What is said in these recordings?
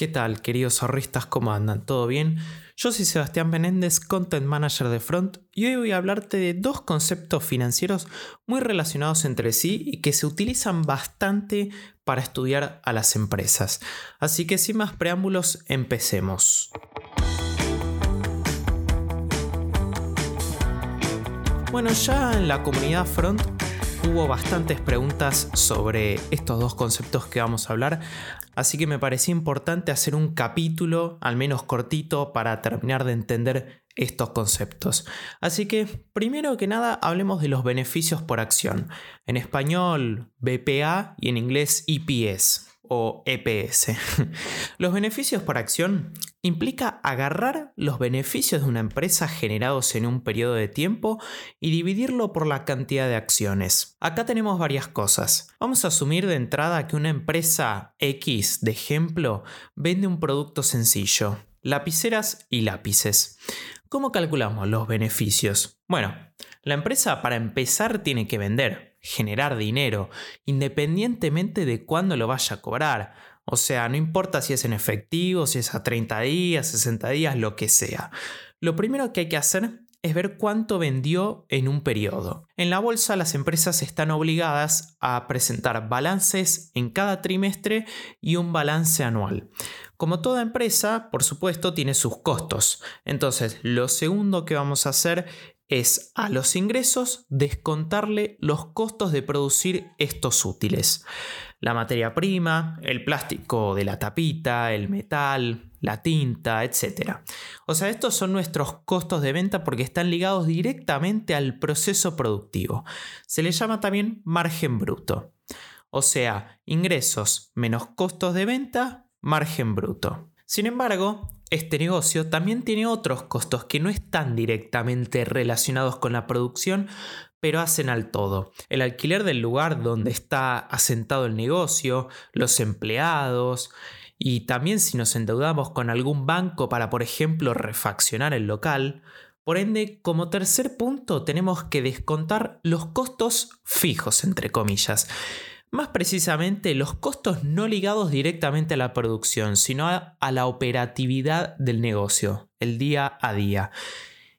¿Qué tal, queridos zorristas? ¿Cómo andan? ¿Todo bien? Yo soy Sebastián Menéndez, Content Manager de Front, y hoy voy a hablarte de dos conceptos financieros muy relacionados entre sí y que se utilizan bastante para estudiar a las empresas. Así que sin más preámbulos, empecemos. Bueno, ya en la comunidad Front hubo bastantes preguntas sobre estos dos conceptos que vamos a hablar, así que me parecía importante hacer un capítulo, al menos cortito, para terminar de entender estos conceptos. Así que, primero que nada, hablemos de los beneficios por acción. En español, BPA y en inglés EPS o EPS. Los beneficios por acción implica agarrar los beneficios de una empresa generados en un periodo de tiempo y dividirlo por la cantidad de acciones. Acá tenemos varias cosas. Vamos a asumir de entrada que una empresa X, de ejemplo, vende un producto sencillo, lapiceras y lápices. ¿Cómo calculamos los beneficios? Bueno, la empresa para empezar tiene que vender, generar dinero, independientemente de cuándo lo vaya a cobrar. O sea, no importa si es en efectivo, si es a 30 días, 60 días, lo que sea. Lo primero que hay que hacer es ver cuánto vendió en un periodo. En la bolsa las empresas están obligadas a presentar balances en cada trimestre y un balance anual. Como toda empresa, por supuesto, tiene sus costos. Entonces, lo segundo que vamos a hacer es a los ingresos descontarle los costos de producir estos útiles. La materia prima, el plástico de la tapita, el metal, la tinta, etc. O sea, estos son nuestros costos de venta porque están ligados directamente al proceso productivo. Se le llama también margen bruto. O sea, ingresos menos costos de venta, margen bruto. Sin embargo, este negocio también tiene otros costos que no están directamente relacionados con la producción, pero hacen al todo. El alquiler del lugar donde está asentado el negocio, los empleados, y también si nos endeudamos con algún banco para, por ejemplo, refaccionar el local. Por ende, como tercer punto, tenemos que descontar los costos fijos, entre comillas. Más precisamente, los costos no ligados directamente a la producción, sino a, la operatividad del negocio, el día a día.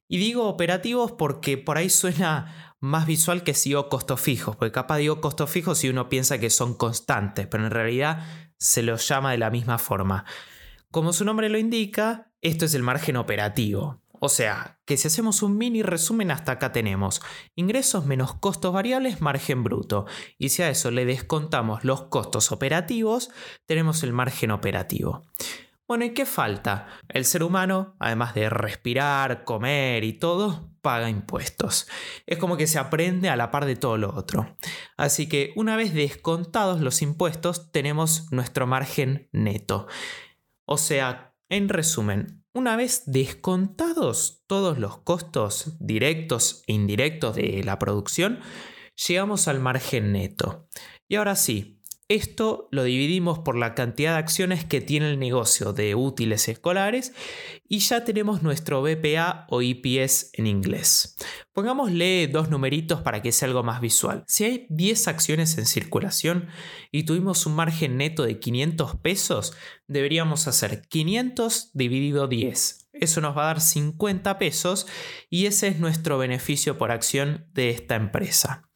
Y digo operativos porque por ahí suena más visual que si digo costos fijos, porque capaz digo costos fijos si uno piensa que son constantes, pero en realidad se los llama de la misma forma. Como su nombre lo indica, esto es el margen operativo. O sea, que si hacemos un mini resumen hasta acá tenemos ingresos menos costos variables, margen bruto. Y si a eso le descontamos los costos operativos, tenemos el margen operativo. Bueno, ¿y qué falta? El ser humano, además de respirar, comer y todo, paga impuestos. Es como que se aprende a la par de todo lo otro. Así que una vez descontados los impuestos, tenemos nuestro margen neto. O sea, en resumen, una vez descontados todos los costos directos e indirectos de la producción, llegamos al margen neto. Y ahora sí, esto lo dividimos por la cantidad de acciones que tiene el negocio de útiles escolares y ya tenemos nuestro BPA o EPS en inglés. Pongámosle dos numeritos para que sea algo más visual. Si hay 10 acciones en circulación y tuvimos un margen neto de 500 pesos, deberíamos hacer 500 dividido 10. Eso nos va a dar 50 pesos y ese es nuestro beneficio por acción de esta empresa.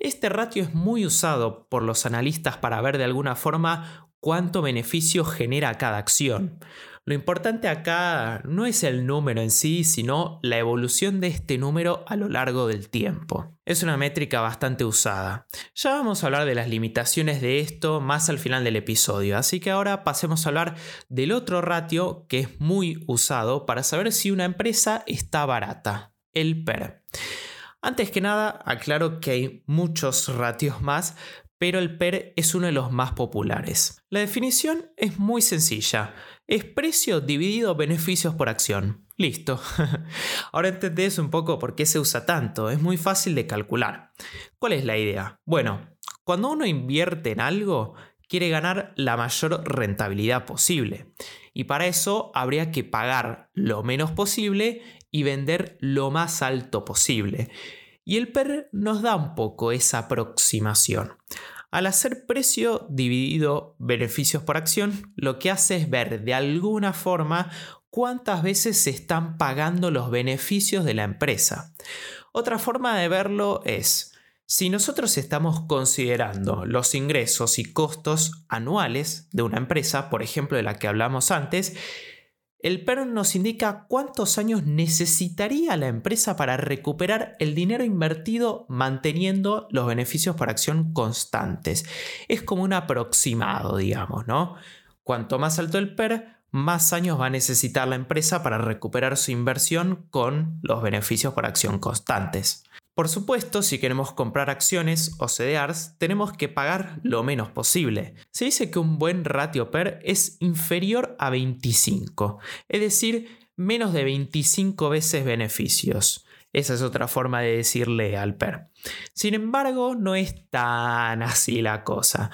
Este ratio es muy usado por los analistas para ver de alguna forma cuánto beneficio genera cada acción. Lo importante acá no es el número en sí, sino la evolución de este número a lo largo del tiempo. Es una métrica bastante usada. Ya vamos a hablar de las limitaciones de esto más al final del episodio, así que ahora pasemos a hablar del otro ratio que es muy usado para saber si una empresa está barata, el PER. Antes que nada, aclaro que hay muchos ratios más, pero el PER es uno de los más populares. La definición es muy sencilla. Es precio dividido beneficios por acción. Listo. Ahora entendés un poco por qué se usa tanto. Es muy fácil de calcular. ¿Cuál es la idea? Bueno, cuando uno invierte en algo, quiere ganar la mayor rentabilidad posible. Y para eso habría que pagar lo menos posible y vender lo más alto posible. Y el PER nos da un poco esa aproximación. Al hacer precio dividido beneficios por acción, lo que hace es ver de alguna forma cuántas veces se están pagando los beneficios de la empresa. Otra forma de verlo es, si nosotros estamos considerando los ingresos y costos anuales de una empresa, por ejemplo de la que hablamos antes, el PER nos indica cuántos años necesitaría la empresa para recuperar el dinero invertido manteniendo los beneficios por acción constantes. Es como un aproximado, digamos, ¿no? Cuanto más alto el PER, más años va a necesitar la empresa para recuperar su inversión con los beneficios por acción constantes. Por supuesto, si queremos comprar acciones o CDRs, tenemos que pagar lo menos posible. Se dice que un buen ratio PER es inferior a 25, es decir, menos de 25 veces beneficios. Esa es otra forma de decirle al PER. Sin embargo, no es tan así la cosa.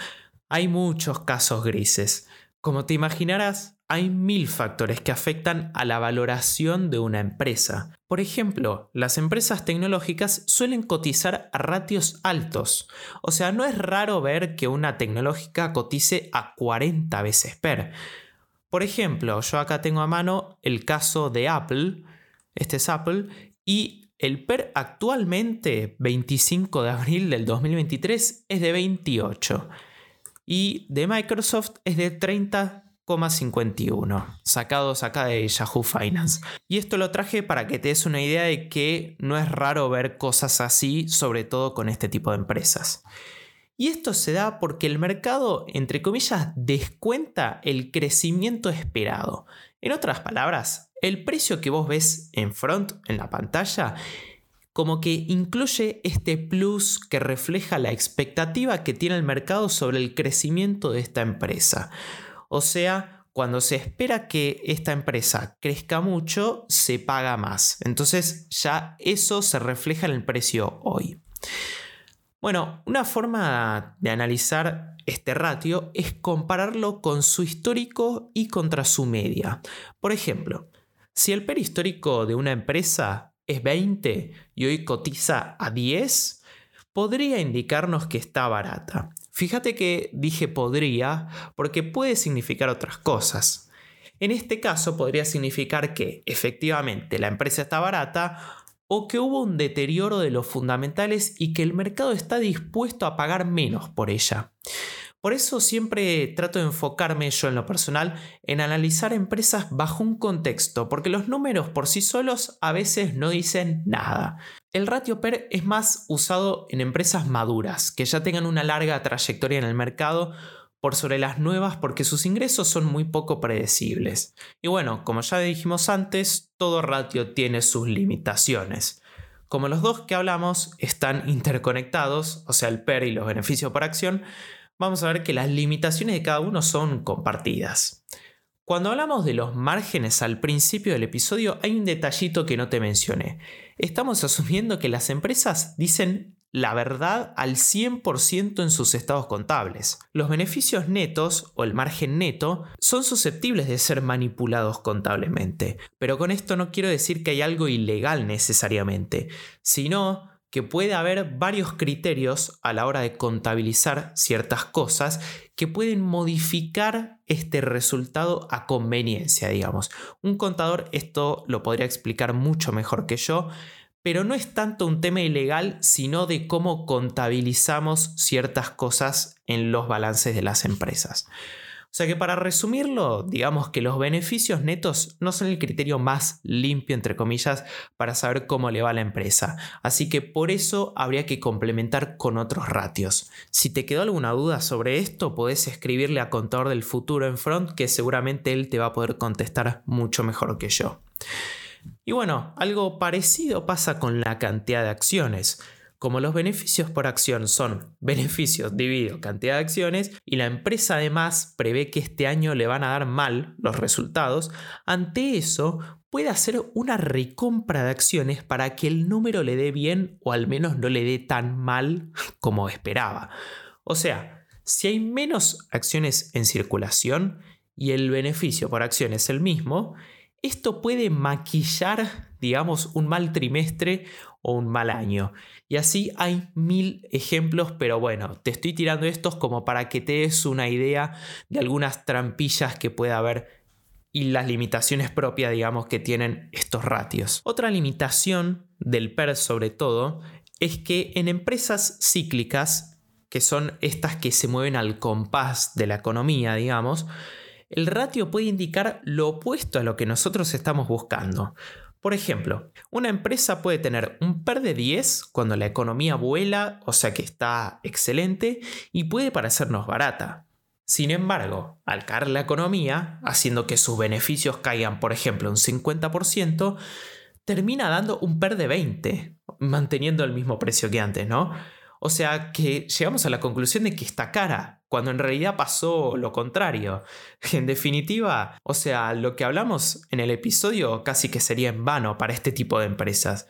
Hay muchos casos grises. Como te imaginarás, hay mil factores que afectan a la valoración de una empresa. Por ejemplo, las empresas tecnológicas suelen cotizar a ratios altos. O sea, no es raro ver que una tecnológica cotice a 40 veces PER. Por ejemplo, yo acá tengo a mano el caso de Apple, este es Apple, y el PER actualmente, 25 de abril del 2023, es de 28. Y de Microsoft es de 30 51, sacados acá de Yahoo Finance. Y esto lo traje para que te des una idea de que no es raro ver cosas así, sobre todo con este tipo de empresas. Y esto se da porque el mercado, entre comillas, descuenta el crecimiento esperado. En otras palabras, el precio que vos ves en front, en la pantalla, como que incluye este plus que refleja la expectativa que tiene el mercado sobre el crecimiento de esta empresa. O sea, cuando se espera que esta empresa crezca mucho, se paga más. Entonces ya eso se refleja en el precio hoy. Bueno, una forma de analizar este ratio es compararlo con su histórico y contra su media. Por ejemplo, si el PER histórico de una empresa es 20 y hoy cotiza a 10, podría indicarnos que está barata. Fíjate que dije podría porque puede significar otras cosas. En este caso podría significar que efectivamente la empresa está barata o que hubo un deterioro de los fundamentales y que el mercado está dispuesto a pagar menos por ella. Por eso siempre trato de enfocarme yo en lo personal en analizar empresas bajo un contexto, porque los números por sí solos a veces no dicen nada. El ratio PER es más usado en empresas maduras, que ya tengan una larga trayectoria en el mercado, por sobre las nuevas porque sus ingresos son muy poco predecibles. Y bueno, como ya dijimos antes, todo ratio tiene sus limitaciones. Como los dos que hablamos están interconectados, o sea, el PER y los beneficios por acción, vamos a ver que las limitaciones de cada uno son compartidas. Cuando hablamos de los márgenes al principio del episodio hay un detallito que no te mencioné. Estamos asumiendo que las empresas dicen la verdad al 100% en sus estados contables. Los beneficios netos o el margen neto son susceptibles de ser manipulados contablemente, pero con esto no quiero decir que hay algo ilegal necesariamente, sino que puede haber varios criterios a la hora de contabilizar ciertas cosas que pueden modificar este resultado a conveniencia, digamos. Un contador esto lo podría explicar mucho mejor que yo, pero no es tanto un tema ilegal, sino de cómo contabilizamos ciertas cosas en los balances de las empresas. O sea que para resumirlo, digamos que los beneficios netos no son el criterio más limpio, entre comillas, para saber cómo le va a la empresa. Así que por eso habría que complementar con otros ratios. Si te quedó alguna duda sobre esto, podés escribirle a Contador del Futuro en Front, que seguramente él te va a poder contestar mucho mejor que yo. Y bueno, algo parecido pasa con la cantidad de acciones. Como los beneficios por acción son beneficios dividido cantidad de acciones y la empresa además prevé que este año le van a dar mal los resultados, ante eso puede hacer una recompra de acciones para que el número le dé bien o al menos no le dé tan mal como esperaba. O sea, si hay menos acciones en circulación y el beneficio por acción es el mismo, esto puede maquillar, digamos, un mal trimestre o un mal año. Y así hay mil ejemplos, pero bueno, te estoy tirando estos como para que te des una idea de algunas trampillas que puede haber y las limitaciones propias, digamos, que tienen estos ratios. Otra limitación del PER sobre todo es que en empresas cíclicas, que son estas que se mueven al compás de la economía, digamos, el ratio puede indicar lo opuesto a lo que nosotros estamos buscando. Por ejemplo, una empresa puede tener un PER de 10 cuando la economía vuela, o sea que está excelente, y puede parecernos barata. Sin embargo, al caer la economía, haciendo que sus beneficios caigan, por ejemplo, un 50%, termina dando un PER de 20, manteniendo el mismo precio que antes, ¿no? O sea que llegamos a la conclusión de que está cara, cuando en realidad pasó lo contrario. En definitiva, o sea, lo que hablamos en el episodio casi que sería en vano para este tipo de empresas.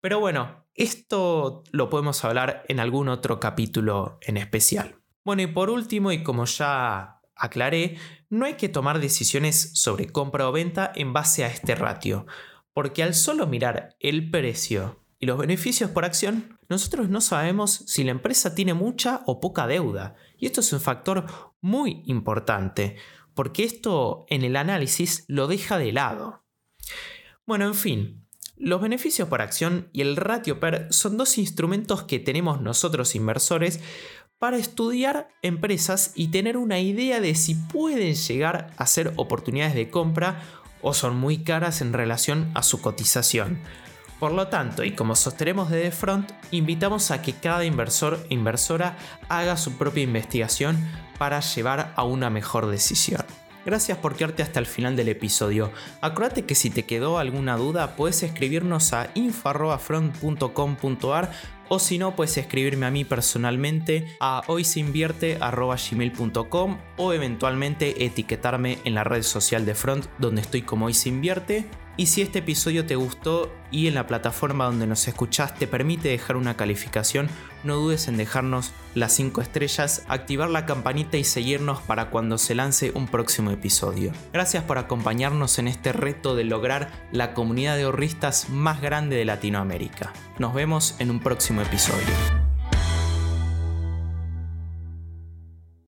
Pero bueno, esto lo podemos hablar en algún otro capítulo en especial. Bueno, y por último, y como ya aclaré, no hay que tomar decisiones sobre compra o venta en base a este ratio, porque al solo mirar el precio y los beneficios por acción, nosotros no sabemos si la empresa tiene mucha o poca deuda. Y esto es un factor muy importante, porque esto en el análisis lo deja de lado. Bueno, en fin, los beneficios por acción y el ratio PER son dos instrumentos que tenemos nosotros inversores para estudiar empresas y tener una idea de si pueden llegar a ser oportunidades de compra o son muy caras en relación a su cotización. Por lo tanto, y como sostenemos desde Front, invitamos a que cada inversor e inversora haga su propia investigación para llevar a una mejor decisión. Gracias por quedarte hasta el final del episodio. Acuérdate que si te quedó alguna duda, puedes escribirnos a info.front.com.ar o si no, puedes escribirme a mí personalmente a hoysinvierte.gmail.com o eventualmente etiquetarme en la red social de Front donde estoy como hoysinvierte y si este episodio te gustó y en la plataforma donde nos escuchás te permite dejar una calificación, no dudes en dejarnos las 5 estrellas, activar la campanita y seguirnos para cuando se lance un próximo episodio. Gracias por acompañarnos en este reto de lograr la comunidad de ahorristas más grande de Latinoamérica. Nos vemos en un próximo episodio.